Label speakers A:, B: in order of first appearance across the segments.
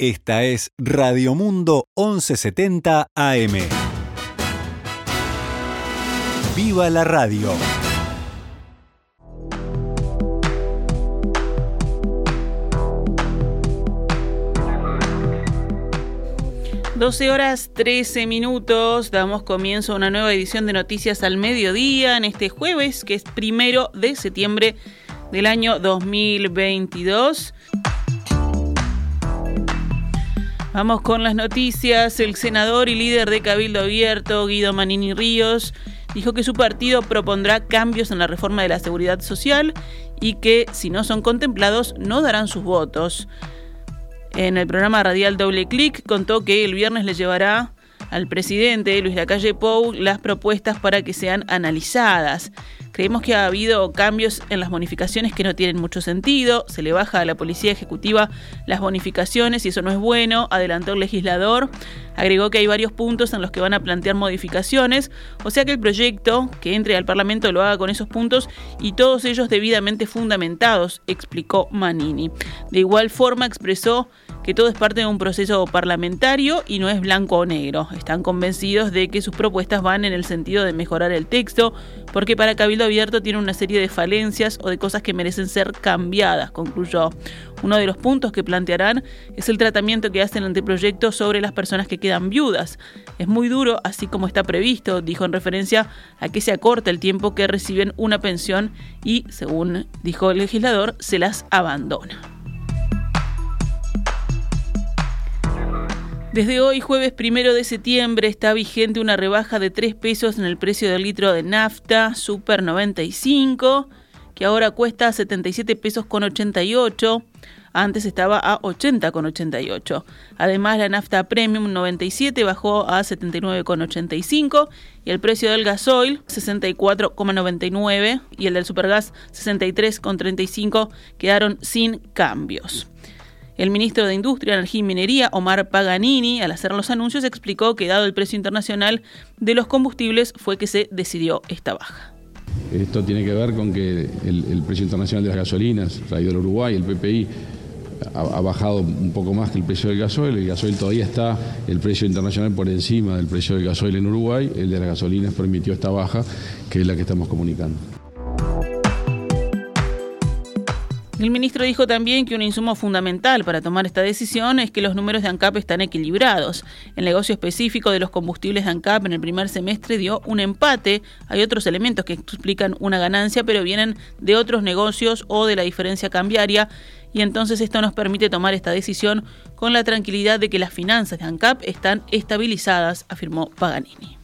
A: Esta es Radio Mundo 1170 AM. ¡Viva la radio!
B: Doce horas 13 minutos, damos comienzo a una nueva edición de Noticias al Mediodía en este jueves, que es primero de septiembre del año 2022. Vamos con las noticias. El senador y líder de Cabildo Abierto, Guido Manini Ríos, dijo que su partido propondrá cambios en la reforma de la seguridad social y que, si no son contemplados, no darán sus votos. En el programa radial Doble Clic contó que el viernes le llevará al presidente Luis Lacalle Pou las propuestas para que sean analizadas. Creemos que ha habido cambios en las bonificaciones que no tienen mucho sentido. Se le baja a la Policía Ejecutiva las bonificaciones y eso no es bueno, adelantó el legislador. Agregó que hay varios puntos en los que van a plantear modificaciones, o sea que el proyecto que entre al Parlamento lo haga con esos puntos y todos ellos debidamente fundamentados, explicó Manini. De igual forma expresó que todo es parte de un proceso parlamentario y no es blanco o negro. Están convencidos de que sus propuestas van en el sentido de mejorar el texto, porque para Cabildo Abierto tiene una serie de falencias o de cosas que merecen ser cambiadas, concluyó. Uno de los puntos que plantearán es el tratamiento que hace el anteproyecto sobre las personas que quedan viudas. Es muy duro, así como está previsto, dijo en referencia a que se acorta el tiempo que reciben una pensión y, según dijo el legislador, se las abandona. Desde hoy, jueves primero de septiembre, está vigente una rebaja de 3 pesos en el precio del litro de nafta Super 95, que ahora cuesta 77 pesos con 88. Antes estaba a 80 con 88. Además, la nafta Premium 97 bajó a 79,85 y el precio del gasoil 64,99 y el del supergas 63,35 quedaron sin cambios. El ministro de Industria, Energía y Minería, Omar Paganini, al hacer los anuncios, explicó que dado el precio internacional de los combustibles fue que se decidió esta baja.
C: Esto tiene que ver con que el, precio internacional de las gasolinas, traído del Uruguay, el PPI, ha, bajado un poco más que el precio del gasoil. El gasoil todavía está, el precio internacional por encima del precio del gasoil en Uruguay. El de las gasolinas permitió esta baja, que es la que estamos comunicando.
B: El ministro dijo también que un insumo fundamental para tomar esta decisión es que los números de ANCAP están equilibrados. El negocio específico de los combustibles de ANCAP en el primer semestre dio un empate. Hay otros elementos que explican una ganancia, pero vienen de otros negocios o de la diferencia cambiaria. Y entonces esto nos permite tomar esta decisión con la tranquilidad de que las finanzas de ANCAP están estabilizadas, afirmó Paganini.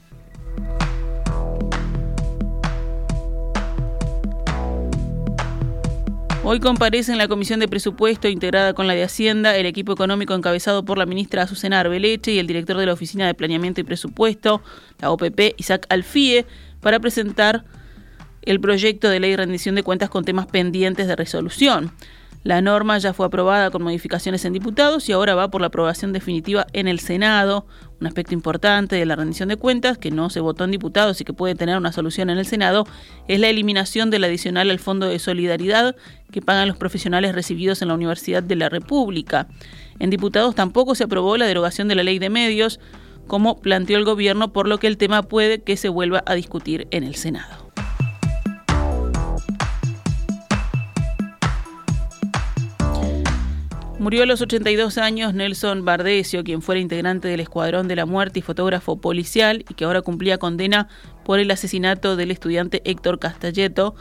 B: Hoy comparece en la Comisión de Presupuesto integrada con la de Hacienda el equipo económico encabezado por la ministra Azucena Arbeleche y el director de la Oficina de Planeamiento y Presupuesto, la OPP, Isaac Alfie, para presentar el proyecto de ley de rendición de cuentas con temas pendientes de resolución. La norma ya fue aprobada con modificaciones en diputados y ahora va por la aprobación definitiva en el Senado. Un aspecto importante de la rendición de cuentas, que no se votó en diputados y que puede tener una solución en el Senado, es la eliminación del adicional al Fondo de Solidaridad que pagan los profesionales recibidos en la Universidad de la República. En diputados tampoco se aprobó la derogación de la ley de medios, como planteó el gobierno, por lo que el tema puede que se vuelva a discutir en el Senado. Murió a los 82 años Nelson Bardesio, quien fuera integrante del Escuadrón de la Muerte y fotógrafo policial y que ahora cumplía condena por el asesinato del estudiante Héctor Castelletto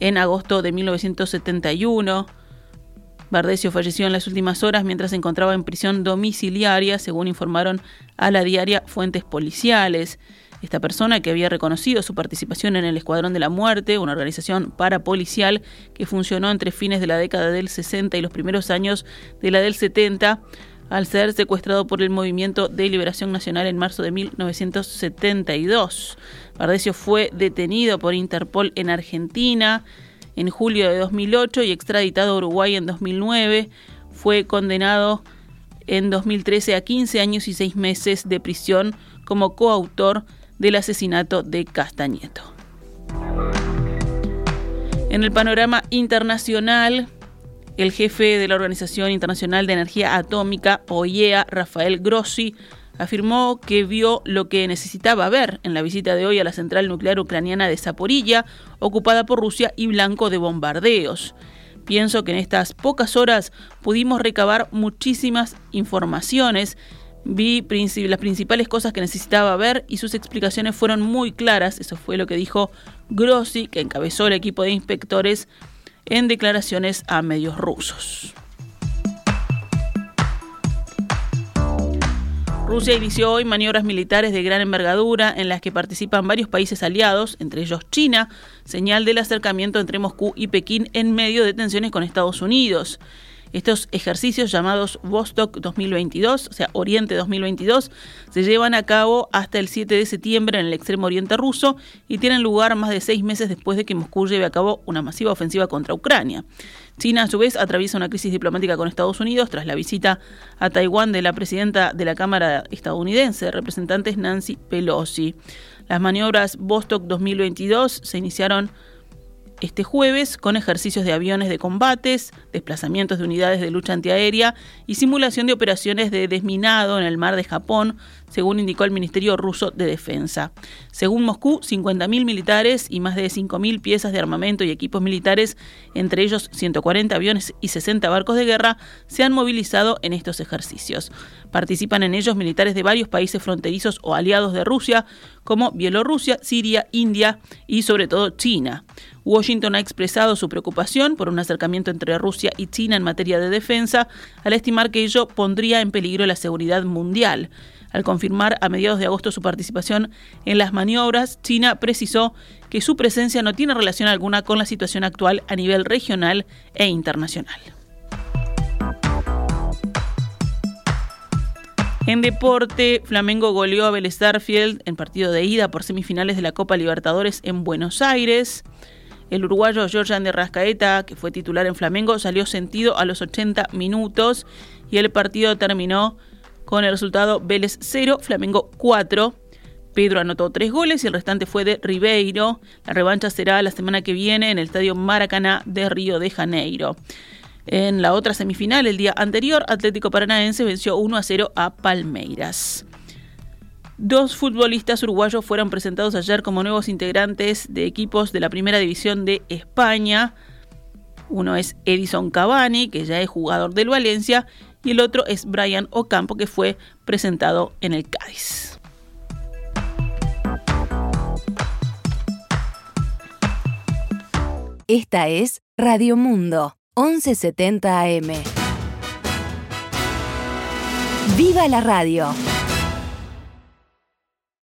B: en agosto de 1971. Bardesio falleció en las últimas horas mientras se encontraba en prisión domiciliaria, según informaron a la diaria fuentes policiales. Esta persona que había reconocido su participación en el Escuadrón de la Muerte, una organización parapolicial que funcionó entre fines de la década del 60 y los primeros años de la del 70, al ser secuestrado por el Movimiento de Liberación Nacional en marzo de 1972. Bardesio fue detenido por Interpol en Argentina en julio de 2008 y extraditado a Uruguay en 2009. Fue condenado en 2013 a 15 años y 6 meses de prisión como coautor del asesinato de Castañeto. En el panorama internacional, El jefe de la Organización Internacional de Energía Atómica, OIEA, Rafael Grossi, afirmó que vio lo que necesitaba ver en la visita de hoy a la central nuclear ucraniana de Zaporilla, ocupada por Rusia y blanco de bombardeos. Pienso que en estas pocas horas pudimos recabar muchísimas informaciones. Vi las principales cosas que necesitaba ver y sus explicaciones fueron muy claras. Eso fue lo que dijo Grossi, que encabezó el equipo de inspectores en declaraciones a medios rusos. Rusia inició hoy maniobras militares de gran envergadura en las que participan varios países aliados, entre ellos China, señal del acercamiento entre Moscú y Pekín en medio de tensiones con Estados Unidos. Estos ejercicios llamados Vostok 2022, o sea, Oriente 2022, se llevan a cabo hasta el 7 de septiembre en el extremo oriente ruso y tienen lugar más de seis meses después de que Moscú lleve a cabo una masiva ofensiva contra Ucrania. China, a su vez, atraviesa una crisis diplomática con Estados Unidos tras la visita a Taiwán de la presidenta de la Cámara estadounidense, representantes Nancy Pelosi. Las maniobras Vostok 2022 se iniciaron este jueves con ejercicios de aviones de combates, desplazamientos de unidades de lucha antiaérea y simulación de operaciones de desminado en el mar de Japón, según indicó el Ministerio ruso de Defensa. Según Moscú, 50.000 militares y más de 5.000 piezas de armamento y equipos militares, entre ellos 140 aviones y 60 barcos de guerra, se han movilizado en estos ejercicios. Participan en ellos militares de varios países fronterizos o aliados de Rusia, como Bielorrusia, Siria, India y sobre todo China. Washington ha expresado su preocupación por un acercamiento entre Rusia y China en materia de defensa, al estimar que ello pondría en peligro la seguridad mundial. Al confirmar a mediados de agosto su participación en las maniobras, China precisó que su presencia no tiene relación alguna con la situación actual a nivel regional e internacional. En deporte, Flamengo goleó a Vélez en partido de ida por semifinales de la Copa Libertadores en Buenos Aires. El uruguayo Georgian de Rascaeta, que fue titular en Flamengo, salió sentido a los 80 minutos y el partido terminó con el resultado Vélez 0, Flamengo 4. Pedro anotó tres goles y el restante fue de Ribeiro. La revancha será la semana que viene en el Estadio Maracaná de Río de Janeiro. En la otra semifinal, el día anterior, Atlético Paranaense venció 1 a 0 a Palmeiras. Dos futbolistas uruguayos fueron presentados ayer como nuevos integrantes de equipos de la Primera División de España. Uno es Edison Cavani, que ya es jugador del Valencia, y el otro es Brian Ocampo, que fue presentado en el Cádiz.
D: Esta es Radio Mundo 1170 AM. ¡Viva la radio!